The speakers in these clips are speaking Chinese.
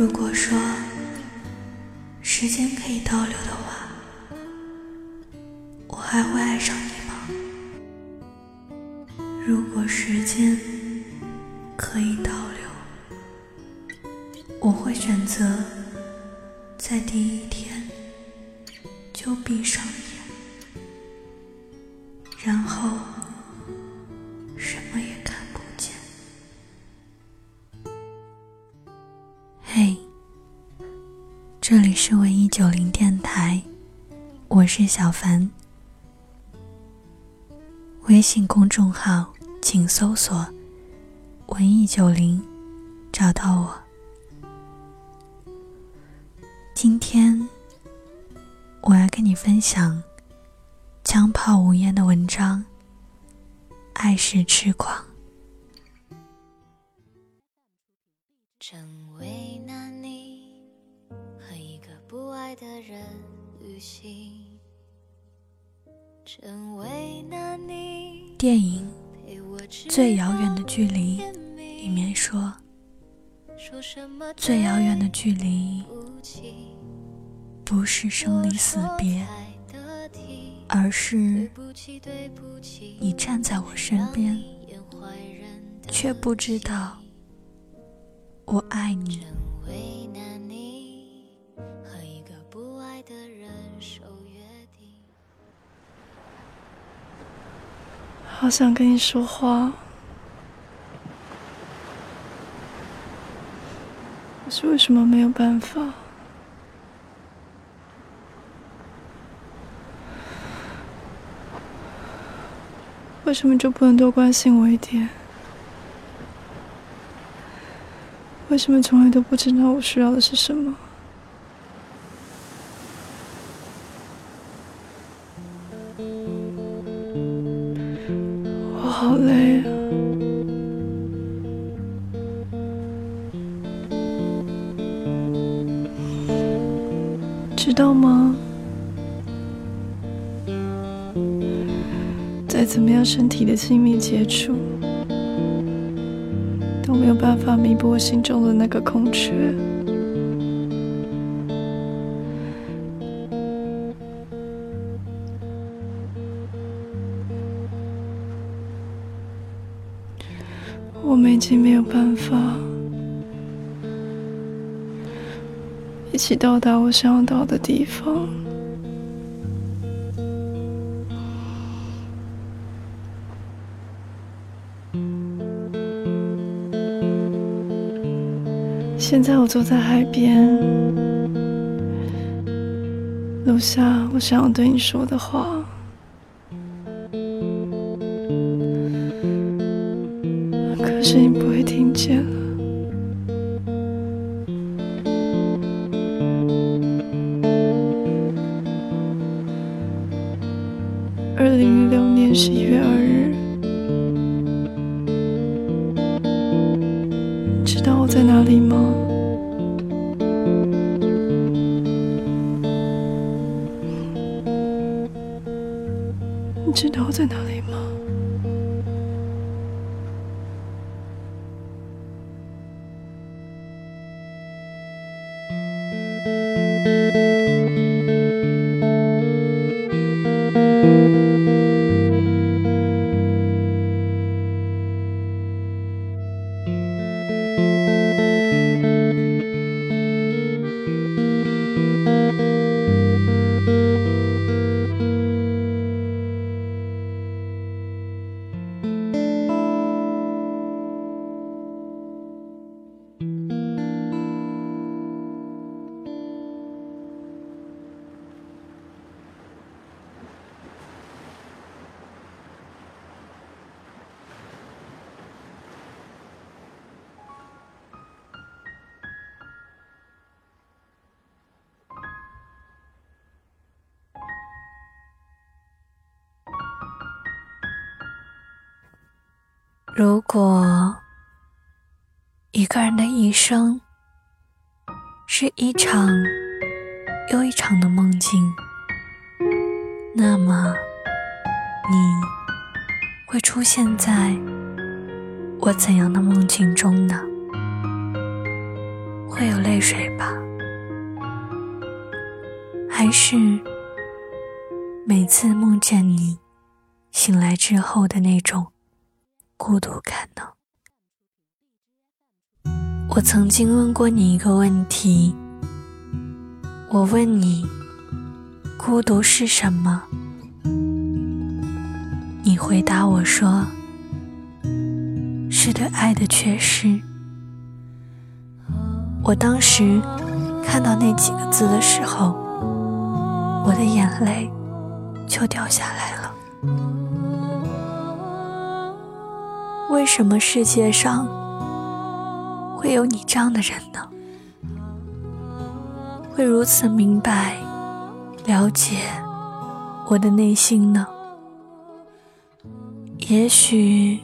如果说时间可以倒流的话，我还会爱上你吗？如果时间可以倒流，我会选择在第一这里是文艺九零电台，我是小凡。微信公众号请搜索“文艺九零”，找到我。今天我要跟你分享枪炮无烟的文章，《爱是痴狂》。的人旅行，成为那你电影最遥远的距离》里面说，最遥远的距离不是生离死别，而是你站在我身边，却不知道我爱你好想跟你说话，可是为什么没有办法？为什么就不能多关心我一点？为什么从来都不知道我需要的是什么？再怎么样身体的亲密接触，都没有办法弥补我心中的那个空缺。我们已经没有办法一起到达我想要到的地方。现在我坐在海边，录下我想要对你说的话。可是你不会听见。你知道我在哪里吗？如果一个人的一生是一场又一场的梦境，那么你会出现在我怎样的梦境中呢？会有泪水吧？还是每次梦见你醒来之后的那种孤独感呢？我曾经问过你一个问题，我问你，孤独是什么？你回答我说，是对爱的缺失。我当时看到那几个字的时候，我的眼泪就掉下来了。为什么世界上？会有你这样的人呢？会如此明白、了解我的内心呢？也许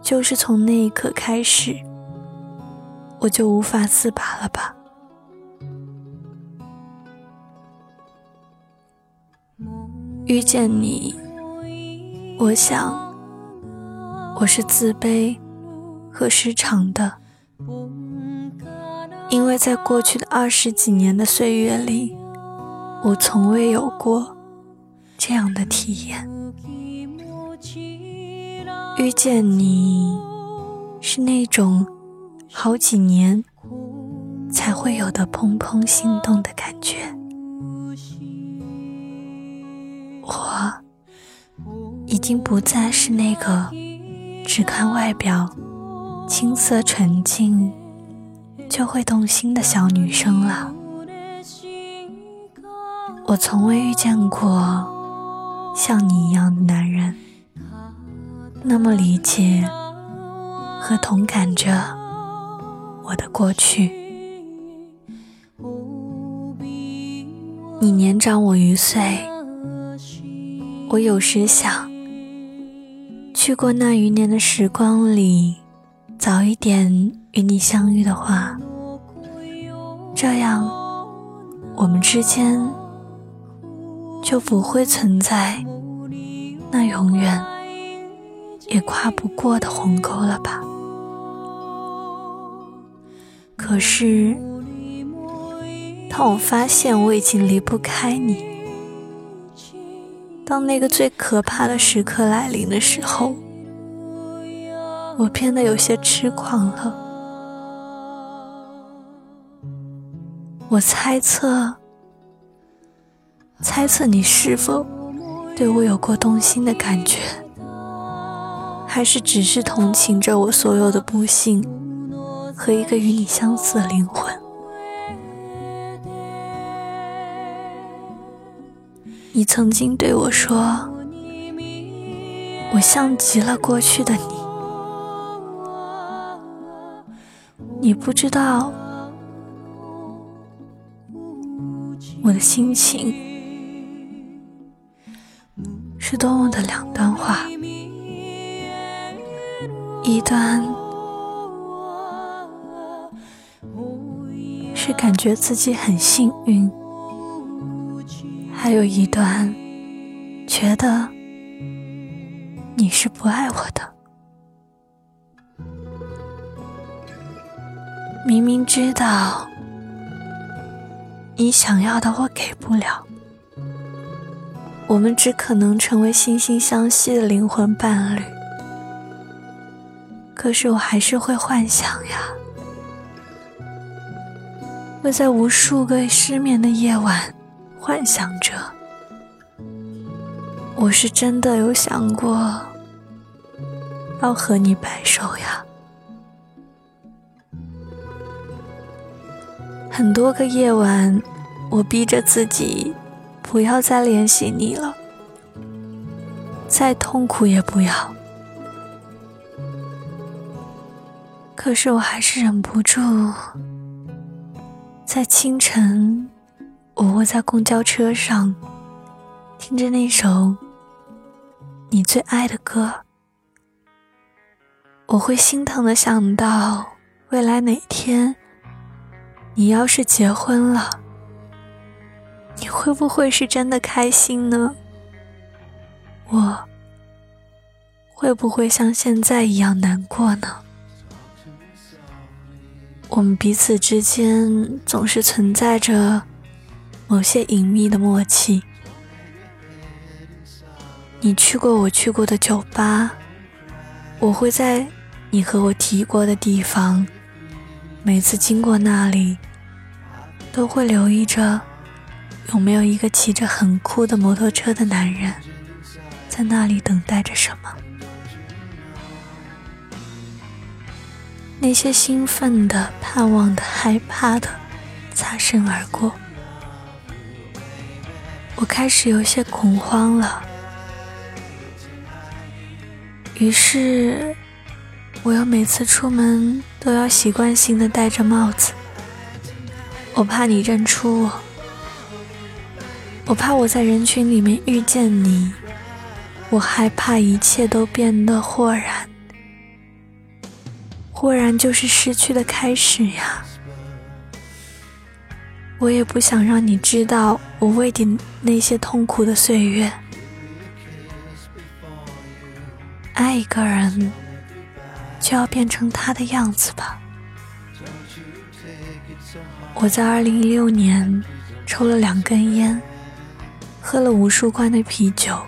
就是从那一刻开始，我就无法自拔了吧？遇见你，我想我是自卑和失常的。因为在过去的二十几年的岁月里，我从未有过这样的体验。遇见你，是那种好几年才会有的怦怦心动的感觉。我已经不再是那个只看外表。青涩纯净就会动心的小女生了。我从未遇见过像你一样的男人，那么理解和同感着我的过去。你年长我一岁，我有时想，去过那余年的时光里。早一点与你相遇的话，这样我们之间就不会存在那永远也跨不过的鸿沟了吧？可是，当我发现我已经离不开你，当那个最可怕的时刻来临的时候，我变得有些痴狂了。我猜测，猜测你是否对我有过动心的感觉，还是只是同情着我所有的不幸和一个与你相似的灵魂？你曾经对我说，我像极了过去的你。你不知道我的心情是多么的两端化，一段是感觉自己很幸运，还有一段觉得你是不爱我的。明明知道你想要的我给不了，我们只可能成为惺惺相惜的灵魂伴侣。可是我还是会幻想呀，会在无数个失眠的夜晚幻想着，我是真的有想过要和你白首呀。很多个夜晚，我逼着自己不要再联系你了，再痛苦也不要。可是我还是忍不住，在清晨，我窝在公交车上，听着那首你最爱的歌，我会心疼的想到未来哪天。你要是结婚了，你会不会是真的开心呢？我会不会像现在一样难过呢？我们彼此之间总是存在着某些隐秘的默契。你去过我去过的酒吧，我会在你和我提过的地方，每次经过那里，都会留意着有没有一个骑着很酷的摩托车的男人在那里等待着什么。那些兴奋的、盼望的、害怕的，擦身而过。开始有些恐慌了，于是，我又每次出门都要习惯性的戴着帽子。我怕你认出我，我怕我在人群里面遇见你，我害怕一切都变得豁然。豁然就是失去的开始呀！我也不想让你知道我为你那些痛苦的岁月。爱一个人，就要变成他的样子吧。我在二零一六年抽了两根烟，喝了无数罐的啤酒，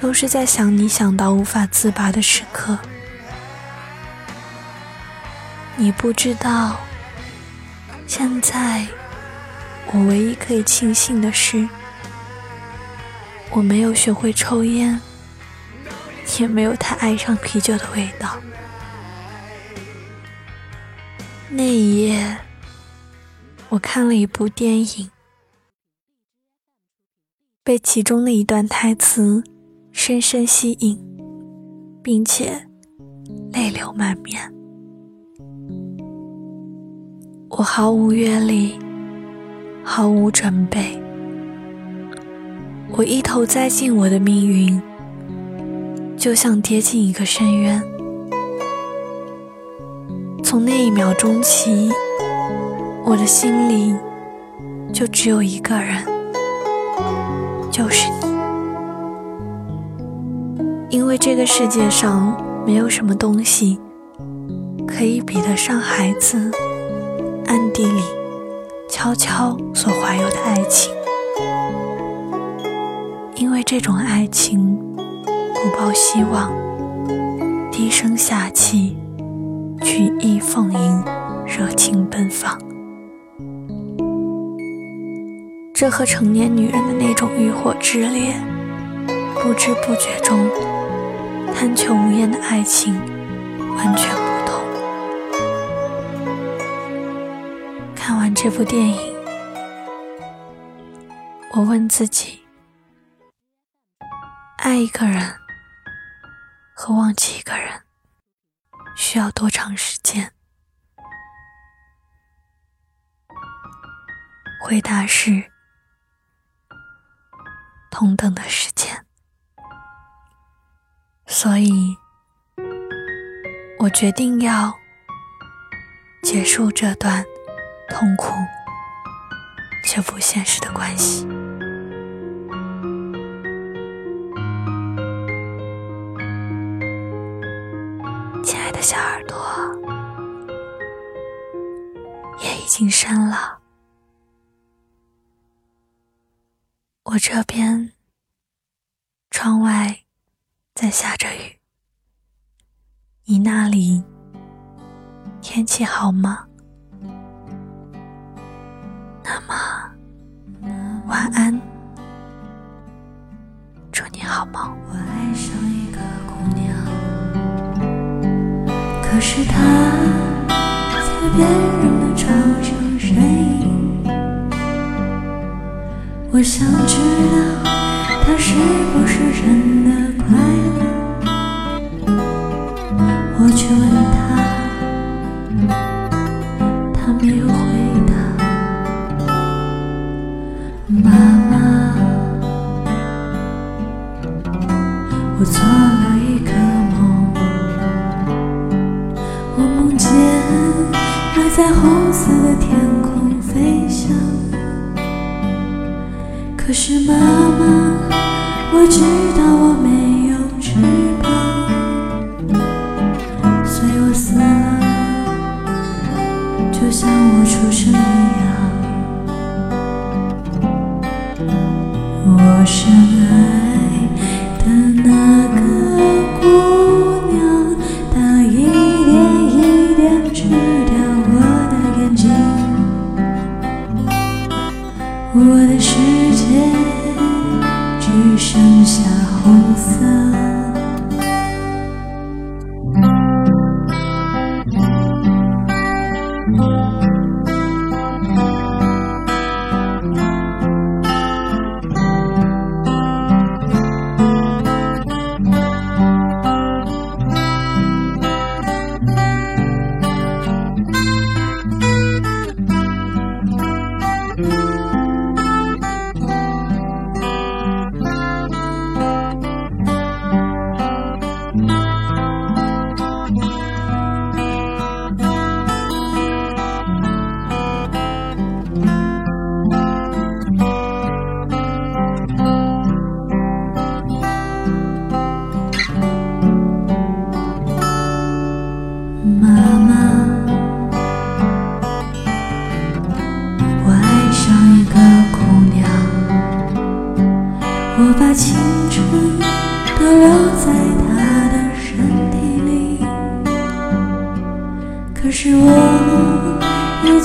都是在想你想到无法自拔的时刻。你不知道，现在我唯一可以庆幸的是，我没有学会抽烟，也没有太爱上啤酒的味道。那一夜，我看了一部电影，被其中的一段台词深深吸引，并且泪流满面。我毫无阅历，毫无准备，我一头栽进我的命运，就像跌进一个深渊。从那一秒钟起，我的心里就只有一个人，就是你。因为这个世界上没有什么东西可以比得上孩子。暗地里悄悄所怀有的爱情，因为这种爱情不抱希望，低声下气，曲意奉迎，热情奔放。这和成年女人的那种欲火炽烈、不知不觉中贪求无厌的爱情完全这部电影，我问自己：爱一个人和忘记一个人需要多长时间？回答是同等的时间。所以，我决定要结束这段。痛苦却不现实的关系，亲爱的小耳朵，夜已经深了，我这边窗外在下着雨，你那里天气好吗？那么，晚安，祝你好梦。我爱上一个姑娘，可是她在别人的床上呻吟。我想知道她是不是真的快乐。我去问是妈妈，我知道我没有翅膀，所以我死了，就像我出生一样。我是爱。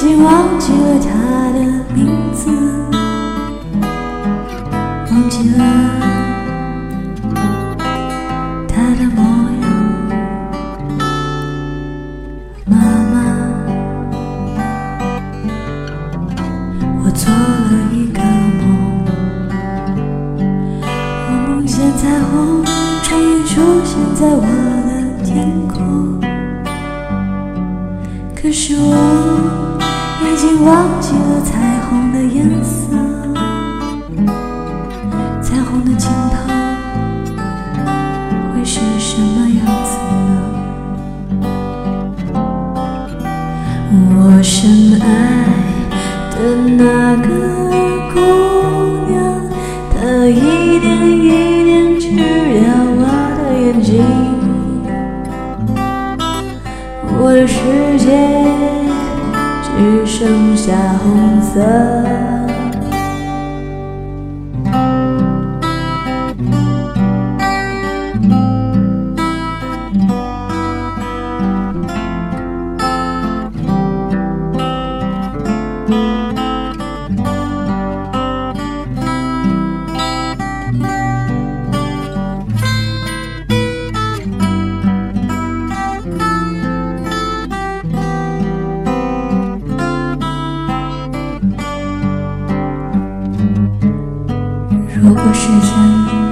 已经忘记了他的名字，忘记了他的模样。妈妈，我做了一个梦。我梦见彩虹终于出现在我的天空，可是我已经忘记了彩虹的颜色，彩虹的尽头会是什么样子呢？我深爱的那个姑娘。她一点一点吃掉我的眼睛，我的世界只剩下红色。如果时间